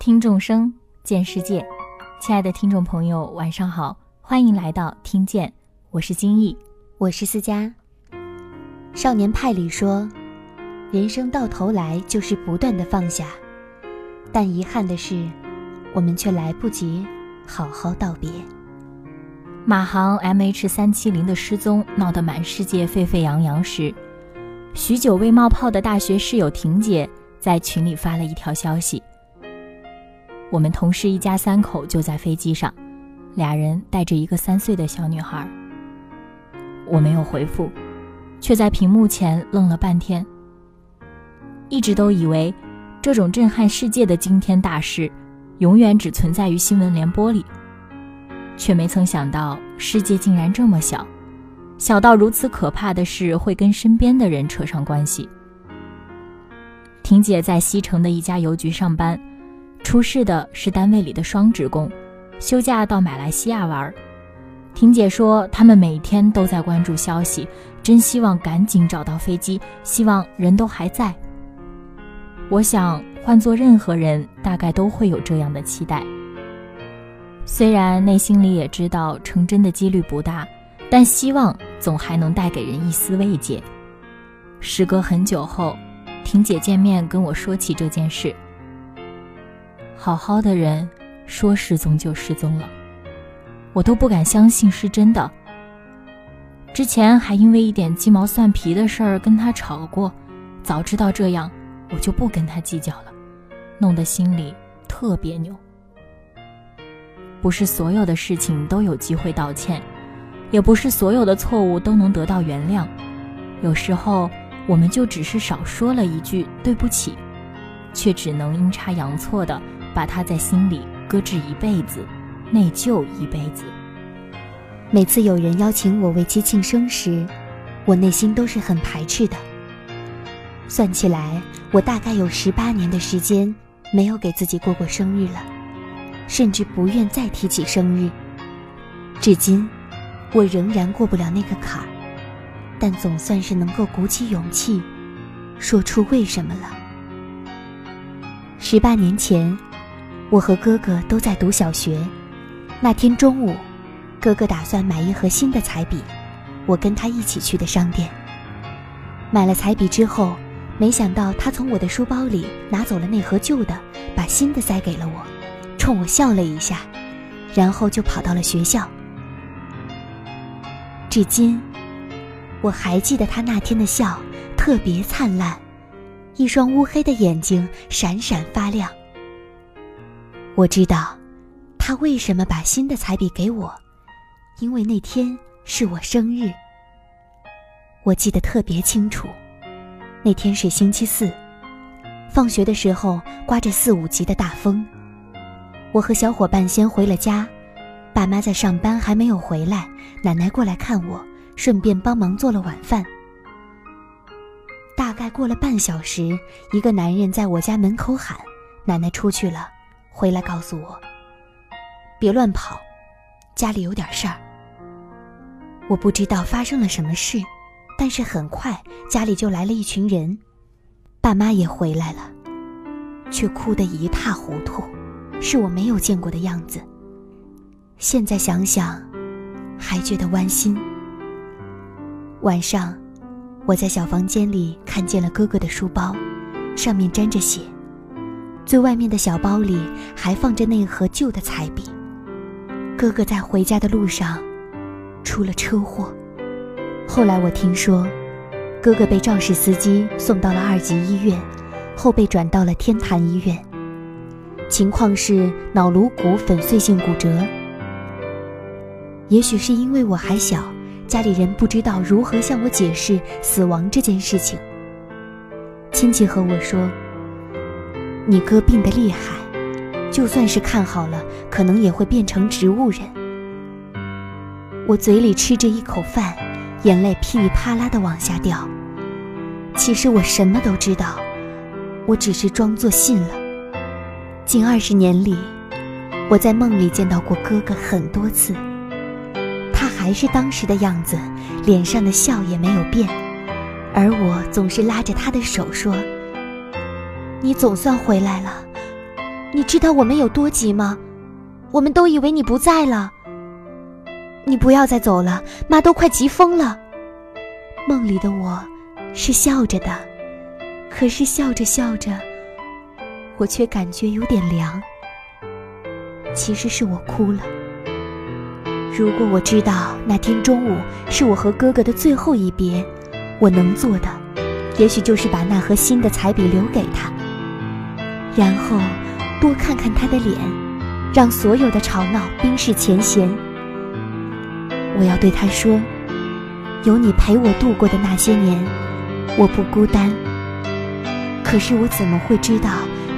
听众生，见世界。亲爱的听众朋友，晚上好，欢迎来到听见，我是金逸，我是思佳。少年派里说，人生到头来就是不断的放下，但遗憾的是，我们却来不及好好道别。马航 MH 三七零的失踪闹得满世界沸沸扬扬时，许久未冒泡的大学室友婷姐在群里发了一条消息：我们同事一家三口就在飞机上，俩人带着一个三岁的小女孩。我没有回复，却在屏幕前愣了半天。一直都以为，这种震撼世界的惊天大事，永远只存在于新闻联播里。却没曾想到，世界竟然这么小，小到如此可怕的事会跟身边的人扯上关系。婷姐在西城的一家邮局上班，出事的是单位里的双职工，休假到马来西亚玩。婷姐说，他们每天都在关注消息，真希望赶紧找到飞机，希望人都还在。我想，换做任何人，大概都会有这样的期待。虽然内心里也知道成真的几率不大，但希望总还能带给人一丝慰藉。时隔很久后，婷姐见面跟我说起这件事。好好的人，说失踪就失踪了，我都不敢相信是真的。之前还因为一点鸡毛蒜皮的事儿跟他吵过，早知道这样，我就不跟他计较了，弄得心里特别扭。不是所有的事情都有机会道歉，也不是所有的错误都能得到原谅。有时候，我们就只是少说了一句对不起，却只能阴差阳错的把它在心里搁置一辈子，内疚一辈子。每次有人邀请我为其庆生时，我内心都是很排斥的。算起来，我大概有十八年的时间没有给自己过过生日了。甚至不愿再提起生日。至今，我仍然过不了那个坎儿，但总算是能够鼓起勇气，说出为什么了。十八年前，我和哥哥都在读小学。那天中午，哥哥打算买一盒新的彩笔，我跟他一起去的商店。买了彩笔之后，没想到他从我的书包里拿走了那盒旧的，把新的塞给了我。冲我笑了一下，然后就跑到了学校。至今，我还记得他那天的笑，特别灿烂，一双乌黑的眼睛闪闪发亮。我知道，他为什么把新的彩笔给我，因为那天是我生日。我记得特别清楚，那天是星期四，放学的时候刮着四五级的大风。我和小伙伴先回了家，爸妈在上班还没有回来，奶奶过来看我，顺便帮忙做了晚饭。大概过了半小时，一个男人在我家门口喊：“奶奶出去了，回来告诉我，别乱跑，家里有点事儿。”我不知道发生了什么事，但是很快家里就来了一群人，爸妈也回来了，却哭得一塌糊涂。是我没有见过的样子。现在想想，还觉得剜心。晚上，我在小房间里看见了哥哥的书包，上面沾着血，最外面的小包里还放着那盒旧的彩笔。哥哥在回家的路上出了车祸，后来我听说，哥哥被肇事司机送到了二级医院，后被转到了天坛医院。情况是脑颅骨粉碎性骨折。也许是因为我还小，家里人不知道如何向我解释死亡这件事情。亲戚和我说：“你哥病得厉害，就算是看好了，可能也会变成植物人。”我嘴里吃着一口饭，眼泪噼里啪啦的往下掉。其实我什么都知道，我只是装作信了。近二十年里，我在梦里见到过哥哥很多次，他还是当时的样子，脸上的笑也没有变，而我总是拉着他的手说：“你总算回来了，你知道我们有多急吗？我们都以为你不在了。你不要再走了，妈都快急疯了。梦里的我是笑着的，可是笑着笑着，我却感觉有点凉。其实是我哭了。如果我知道那天中午是我和哥哥的最后一别，我能做的，也许就是把那盒新的彩笔留给他，然后多看看他的脸，让所有的吵闹冰释前嫌。我要对他说：“有你陪我度过的那些年，我不孤单。”可是我怎么会知道，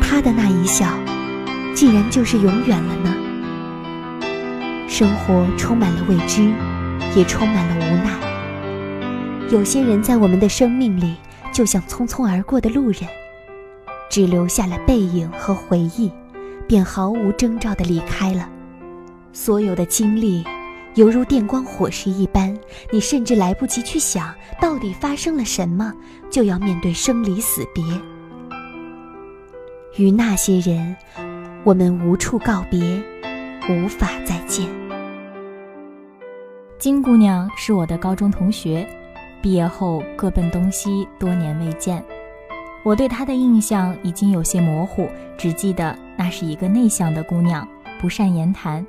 他的那一笑，竟然就是永远了呢？生活充满了未知，也充满了无奈。有些人在我们的生命里，就像匆匆而过的路人，只留下了背影和回忆，便毫无征兆地离开了。所有的经历，犹如电光火石一般，你甚至来不及去想到底发生了什么，就要面对生离死别。与那些人，我们无处告别，无法再见。金姑娘是我的高中同学，毕业后各奔东西，多年未见。我对她的印象已经有些模糊，只记得那是一个内向的姑娘，不善言谈，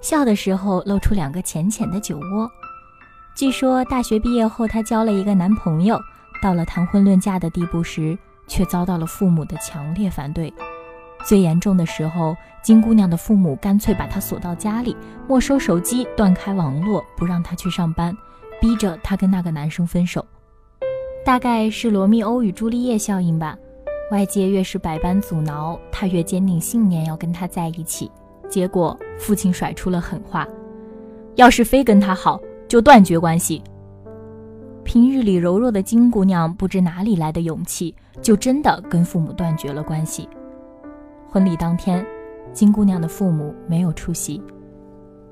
笑的时候露出两个浅浅的酒窝。据说大学毕业后，她交了一个男朋友，到了谈婚论嫁的地步时，却遭到了父母的强烈反对。最严重的时候，金姑娘的父母干脆把她锁到家里，没收手机，断开网络，不让她去上班，逼着她跟那个男生分手。大概是罗密欧与朱丽叶效应吧。外界越是百般阻挠，他越坚定信念要跟他在一起。结果父亲甩出了狠话：要是非跟他好，就断绝关系。平日里柔弱的金姑娘不知哪里来的勇气，就真的跟父母断绝了关系。婚礼当天，金姑娘的父母没有出席，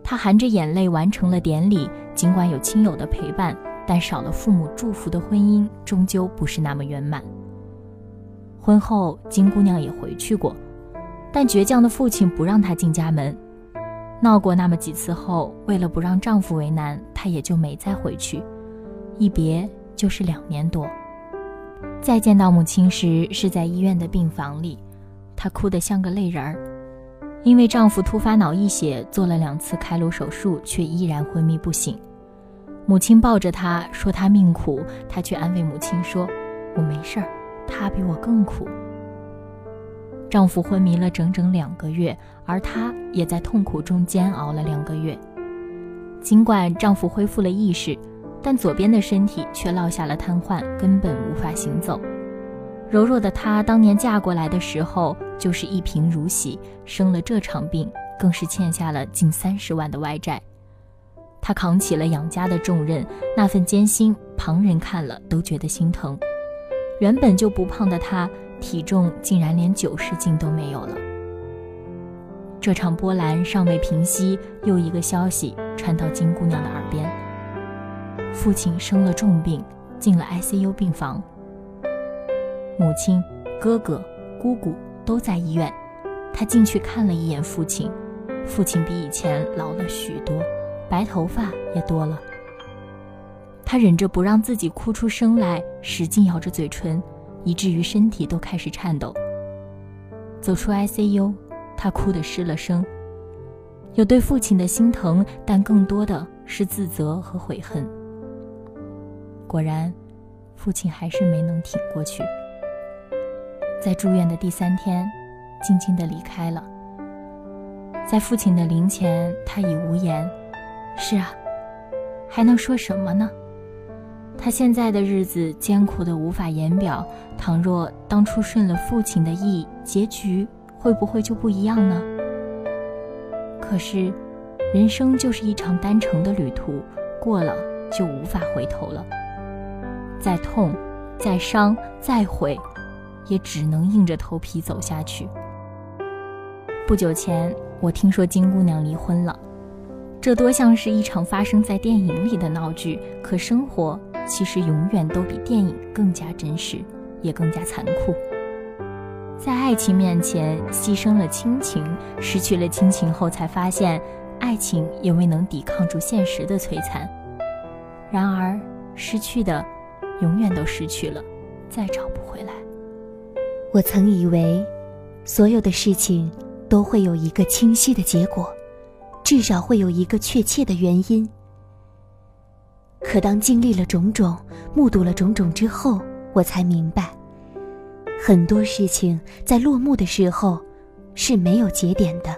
她含着眼泪完成了典礼。尽管有亲友的陪伴，但少了父母祝福的婚姻终究不是那么圆满。婚后，金姑娘也回去过，但倔强的父亲不让她进家门。闹过那么几次后，为了不让丈夫为难，她也就没再回去。一别就是两年多。再见到母亲时，是在医院的病房里。她哭得像个泪人儿，因为丈夫突发脑溢血，做了两次开颅手术，却依然昏迷不醒。母亲抱着她说：“她命苦。”她却安慰母亲说：“我没事儿，她比我更苦。”丈夫昏迷了整整两个月，而她也在痛苦中煎熬了两个月。尽管丈夫恢复了意识，但左边的身体却落下了瘫痪，根本无法行走。柔弱的她当年嫁过来的时候。就是一贫如洗，生了这场病，更是欠下了近三十万的外债。他扛起了养家的重任，那份艰辛，旁人看了都觉得心疼。原本就不胖的他，体重竟然连九十斤都没有了。这场波澜尚未平息，又一个消息传到金姑娘的耳边：父亲生了重病，进了 ICU 病房。母亲、哥哥、姑姑。都在医院，他进去看了一眼父亲，父亲比以前老了许多，白头发也多了。他忍着不让自己哭出声来，使劲咬着嘴唇，以至于身体都开始颤抖。走出 ICU，他哭得失了声，有对父亲的心疼，但更多的是自责和悔恨。果然，父亲还是没能挺过去。在住院的第三天，静静地离开了。在父亲的灵前，他已无言。是啊，还能说什么呢？他现在的日子艰苦的无法言表。倘若当初顺了父亲的意，结局会不会就不一样呢？可是，人生就是一场单程的旅途，过了就无法回头了。再痛，再伤，再悔。也只能硬着头皮走下去。不久前，我听说金姑娘离婚了，这多像是一场发生在电影里的闹剧。可生活其实永远都比电影更加真实，也更加残酷。在爱情面前牺牲了亲情，失去了亲情后，才发现爱情也未能抵抗住现实的摧残。然而，失去的永远都失去了，再找不回来。我曾以为，所有的事情都会有一个清晰的结果，至少会有一个确切的原因。可当经历了种种，目睹了种种之后，我才明白，很多事情在落幕的时候是没有节点的，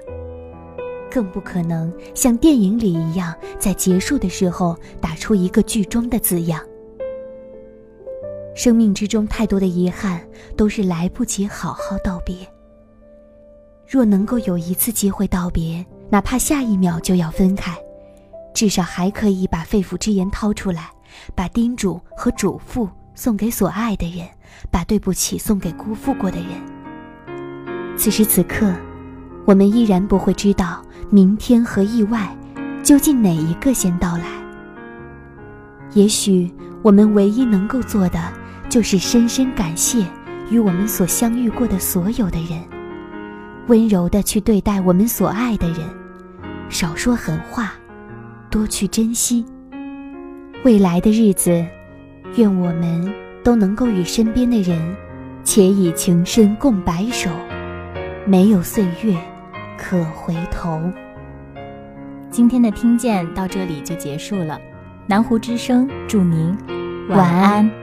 更不可能像电影里一样，在结束的时候打出一个剧终的字样。生命之中太多的遗憾，都是来不及好好道别。若能够有一次机会道别，哪怕下一秒就要分开。至少还可以把肺腑之言掏出来，把叮嘱和嘱咐送给所爱的人，把对不起送给辜负过的人。此时此刻，我们依然不会知道明天和意外究竟哪一个先到来。也许我们唯一能够做的，就是深深感谢与我们所相遇过的所有的人，温柔的去对待我们所爱的人，少说狠话。多去珍惜未来的日子，愿我们都能够与身边的人，且以情深共白首，没有岁月可回头。今天的听见到这里就结束了，南湖之声祝您晚安。